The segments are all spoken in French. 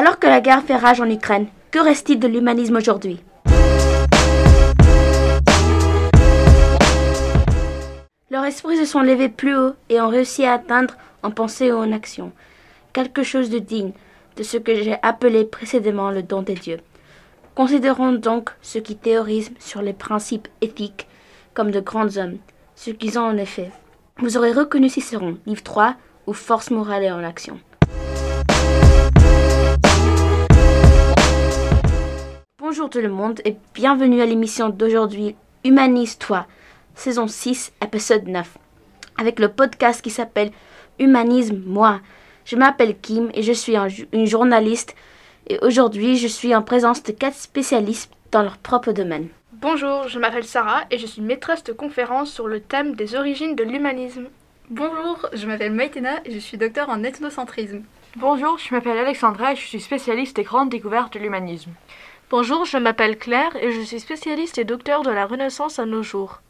Alors que la guerre fait rage en Ukraine, que reste-t-il de l'humanisme aujourd'hui? Leurs esprits se sont levés plus haut et ont réussi à atteindre en pensée ou en action quelque chose de digne de ce que j'ai appelé précédemment le don des dieux. Considérons donc ceux qui théorisent sur les principes éthiques comme de grands hommes, ce qu'ils ont en effet. Vous aurez reconnu Cicéron, livre 3, ou Force morale et en action. Bonjour tout le monde et bienvenue à l'émission d'aujourd'hui Humanise-toi, saison 6, épisode 9, avec le podcast qui s'appelle Humanisme moi. Je m'appelle Kim et je suis une journaliste et aujourd'hui je suis en présence de quatre spécialistes dans leur propre domaine. Bonjour, je m'appelle Sarah et je suis maîtresse de conférence sur le thème des origines de l'humanisme. Bonjour, je m'appelle Maïtena et je suis docteur en ethnocentrisme. Bonjour, je m'appelle Alexandra et je suis spécialiste des grandes découvertes de l'humanisme. Bonjour, je m'appelle Claire et je suis spécialiste et docteur de la Renaissance à nos jours.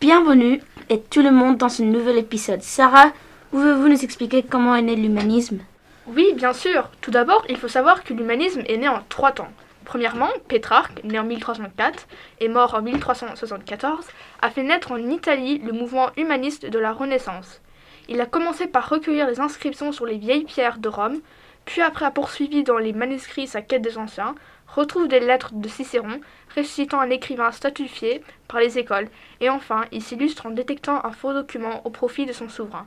Bienvenue et tout le monde dans ce nouvel épisode. Sarah, pouvez-vous nous expliquer comment est né l'humanisme? Oui, bien sûr. Tout d'abord, il faut savoir que l'humanisme est né en trois temps. Premièrement, Pétrarque, né en 1304 et mort en 1374, a fait naître en Italie le mouvement humaniste de la Renaissance. Il a commencé par recueillir les inscriptions sur les vieilles pierres de Rome, puis après a poursuivi dans les manuscrits sa quête des anciens, retrouve des lettres de Cicéron récitant un écrivain statufié par les écoles, et enfin il s'illustre en détectant un faux document au profit de son souverain.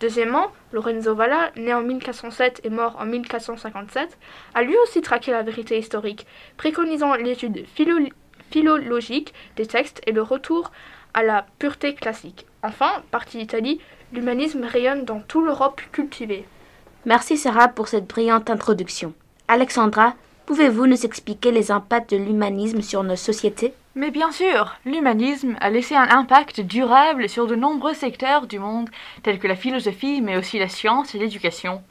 Deuxièmement, Lorenzo Valla, né en 1407 et mort en 1457, a lui aussi traqué la vérité historique, préconisant l'étude philologique des textes et le retour à la pureté classique. Enfin, partie d'Italie, l'humanisme rayonne dans toute l'Europe cultivée. Merci Sarah pour cette brillante introduction. Alexandra, Pouvez-vous nous expliquer les impacts de l'humanisme sur nos sociétés? Mais bien sûr, l'humanisme a laissé un impact durable sur de nombreux secteurs du monde, tels que la philosophie, mais aussi la science et l'éducation.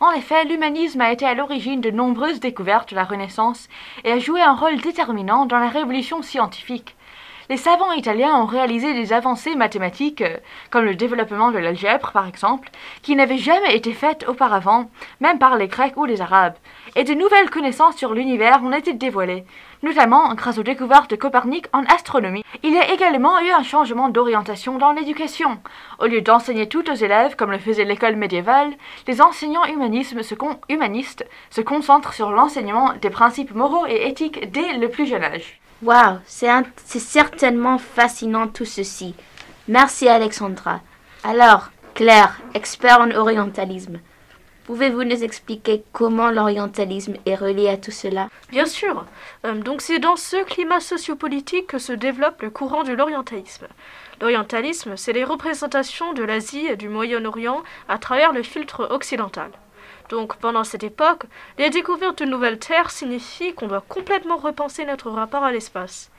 En effet, l'humanisme a été à l'origine de nombreuses découvertes de la Renaissance et a joué un rôle déterminant dans la révolution scientifique les savants italiens ont réalisé des avancées mathématiques, euh, comme le développement de l'algèbre par exemple, qui n'avaient jamais été faites auparavant, même par les Grecs ou les Arabes, et de nouvelles connaissances sur l'univers ont été dévoilées, notamment grâce aux découvertes de Copernic en astronomie. Il y a également eu un changement d'orientation dans l'éducation. Au lieu d'enseigner tout aux élèves, comme le faisait l'école médiévale, les enseignants humanistes se concentrent sur l'enseignement des principes moraux et éthiques dès le plus jeune âge. Waouh, c'est certainement fascinant tout ceci. Merci Alexandra. Alors, Claire, expert en orientalisme, pouvez-vous nous expliquer comment l'orientalisme est relié à tout cela? Bien sûr. Euh, donc c'est dans ce climat sociopolitique que se développe le courant de l'orientalisme. L'orientalisme, c'est les représentations de l'Asie et du Moyen-Orient à travers le filtre occidental. Donc pendant cette époque, les découvertes de nouvelles terres signifient qu'on doit complètement repenser notre rapport à l'espace.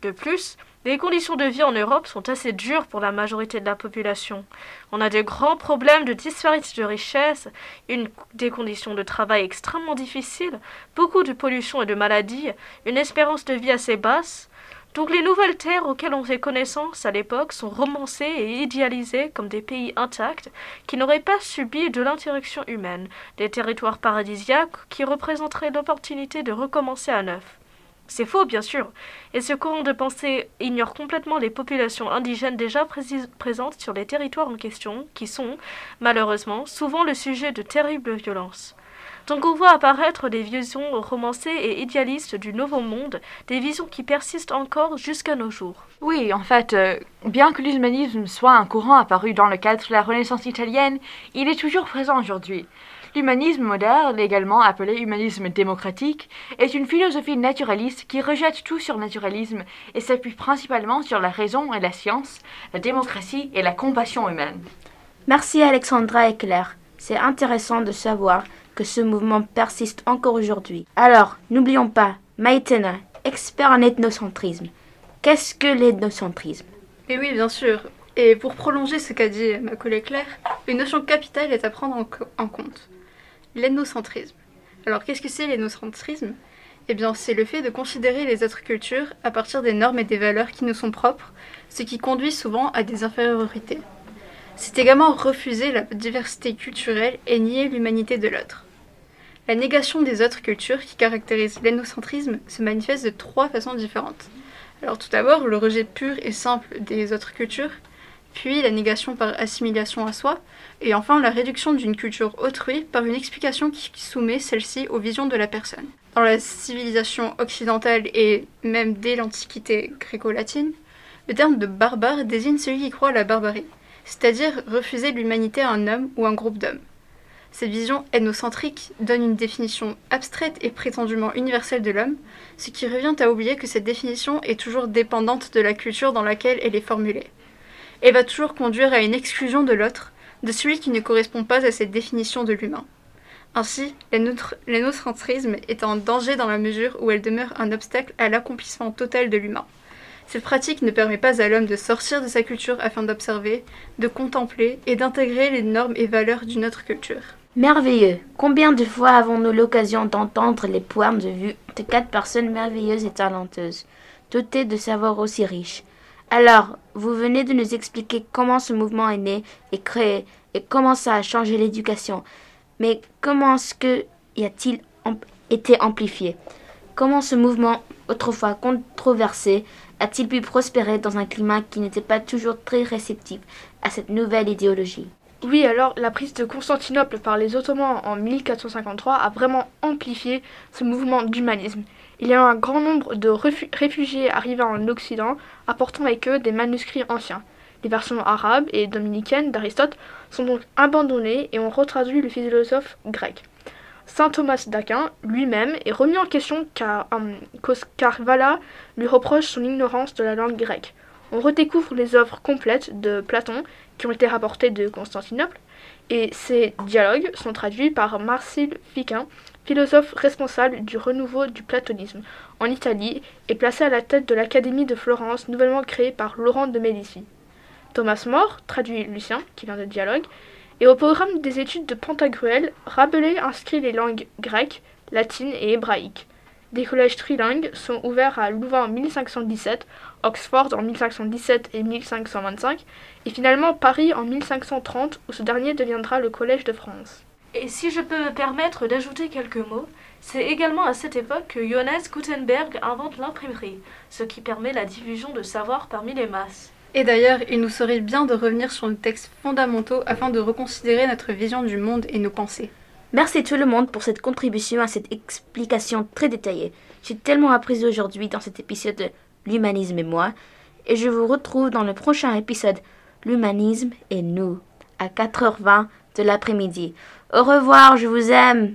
De plus, les conditions de vie en Europe sont assez dures pour la majorité de la population. On a de grands problèmes de disparition de richesse, une, des conditions de travail extrêmement difficiles, beaucoup de pollution et de maladies, une espérance de vie assez basse, donc les nouvelles terres auxquelles on fait connaissance à l'époque sont romancées et idéalisées comme des pays intacts qui n'auraient pas subi de l'interaction humaine, des territoires paradisiaques qui représenteraient l'opportunité de recommencer à neuf. C'est faux, bien sûr, et ce courant de pensée ignore complètement les populations indigènes déjà présentes sur les territoires en question, qui sont, malheureusement, souvent le sujet de terribles violences. Donc on voit apparaître des visions romancées et idéalistes du Nouveau Monde, des visions qui persistent encore jusqu'à nos jours. Oui, en fait, euh, bien que l'humanisme soit un courant apparu dans le cadre de la Renaissance italienne, il est toujours présent aujourd'hui. L'humanisme moderne, également appelé humanisme démocratique, est une philosophie naturaliste qui rejette tout surnaturalisme et s'appuie principalement sur la raison et la science, la démocratie et la compassion humaine. Merci Alexandra et Claire. C'est intéressant de savoir que ce mouvement persiste encore aujourd'hui. Alors, n'oublions pas, Maïtena, expert en ethnocentrisme. Qu'est-ce que l'ethnocentrisme? Eh oui, bien sûr. Et pour prolonger ce qu'a dit ma collègue Claire, une notion capitale est à prendre en, compte. L'ethnocentrisme. Alors, qu'est-ce que c'est l'ethnocentrisme? Eh bien, c'est le fait de considérer les autres cultures à partir des normes et des valeurs qui nous sont propres, ce qui conduit souvent à des infériorités. C'est également refuser la diversité culturelle et nier l'humanité de l'autre. La négation des autres cultures qui caractérise l'ethnocentrisme se manifeste de trois façons différentes. Alors tout d'abord, le rejet pur et simple des autres cultures, puis la négation par assimilation à soi, et enfin la réduction d'une culture autrui par une explication qui soumet celle-ci aux visions de la personne. Dans la civilisation occidentale et même dès l'Antiquité gréco-latine, le terme de barbare désigne celui qui croit à la barbarie, c'est-à-dire refuser l'humanité à un homme ou un groupe d'hommes. Cette vision ethnocentrique donne une définition abstraite et prétendument universelle de l'homme, ce qui revient à oublier que cette définition est toujours dépendante de la culture dans laquelle elle est formulée. Elle va toujours conduire à une exclusion de l'autre, de celui qui ne correspond pas à cette définition de l'humain. Ainsi, l'énocentrisme est en danger dans la mesure où elle demeure un obstacle à l'accomplissement total de l'humain. Cette pratique ne permet pas à l'homme de sortir de sa culture afin d'observer, de contempler et d'intégrer les normes et valeurs d'une autre culture. Merveilleux. Combien de fois avons-nous l'occasion d'entendre les points de vue de quatre personnes merveilleuses et talentueuses, dotées de savoirs aussi riches? Alors, vous venez de nous expliquer comment ce mouvement est né et créé et comment ça a changé l'éducation. Mais comment est-ce que y a-t-il été amplifié? Comment ce mouvement, autrefois controversé, a-t-il pu prospérer dans un climat qui n'était pas toujours très réceptif à cette nouvelle idéologie Oui, alors la prise de Constantinople par les Ottomans en 1453 a vraiment amplifié ce mouvement d'humanisme. Il y a eu un grand nombre de réfugiés arrivés en Occident, apportant avec eux des manuscrits anciens. Les versions arabes et dominicaines d'Aristote sont donc abandonnées et ont retraduit le philosophe grec. Saint Thomas d'Aquin lui-même est remis en question car, euh, lui reproche son ignorance de la langue grecque. On redécouvre les œuvres complètes de Platon qui ont été rapportées de Constantinople et ces dialogues sont traduits par Marcille Fiquin, philosophe responsable du renouveau du platonisme en Italie et placé à la tête de l'Académie de Florence nouvellement créée par Laurent de Médicis. Thomas More traduit Lucien, qui vient de dialogue, et au programme des études de Pantagruel, Rabelais inscrit les langues grecques, latines et hébraïques. Des collèges trilingues sont ouverts à Louvain en 1517, Oxford en 1517 et 1525, et finalement Paris en 1530, où ce dernier deviendra le Collège de France. Et si je peux me permettre d'ajouter quelques mots, c'est également à cette époque que Johannes Gutenberg invente l'imprimerie, ce qui permet la diffusion de savoir parmi les masses. Et d'ailleurs, il nous serait bien de revenir sur nos textes fondamentaux afin de reconsidérer notre vision du monde et nos pensées. Merci tout le monde pour cette contribution à cette explication très détaillée. J'ai tellement appris aujourd'hui dans cet épisode de L'humanisme et moi, et je vous retrouve dans le prochain épisode L'humanisme et nous, à 4h20 de l'après-midi. Au revoir, je vous aime.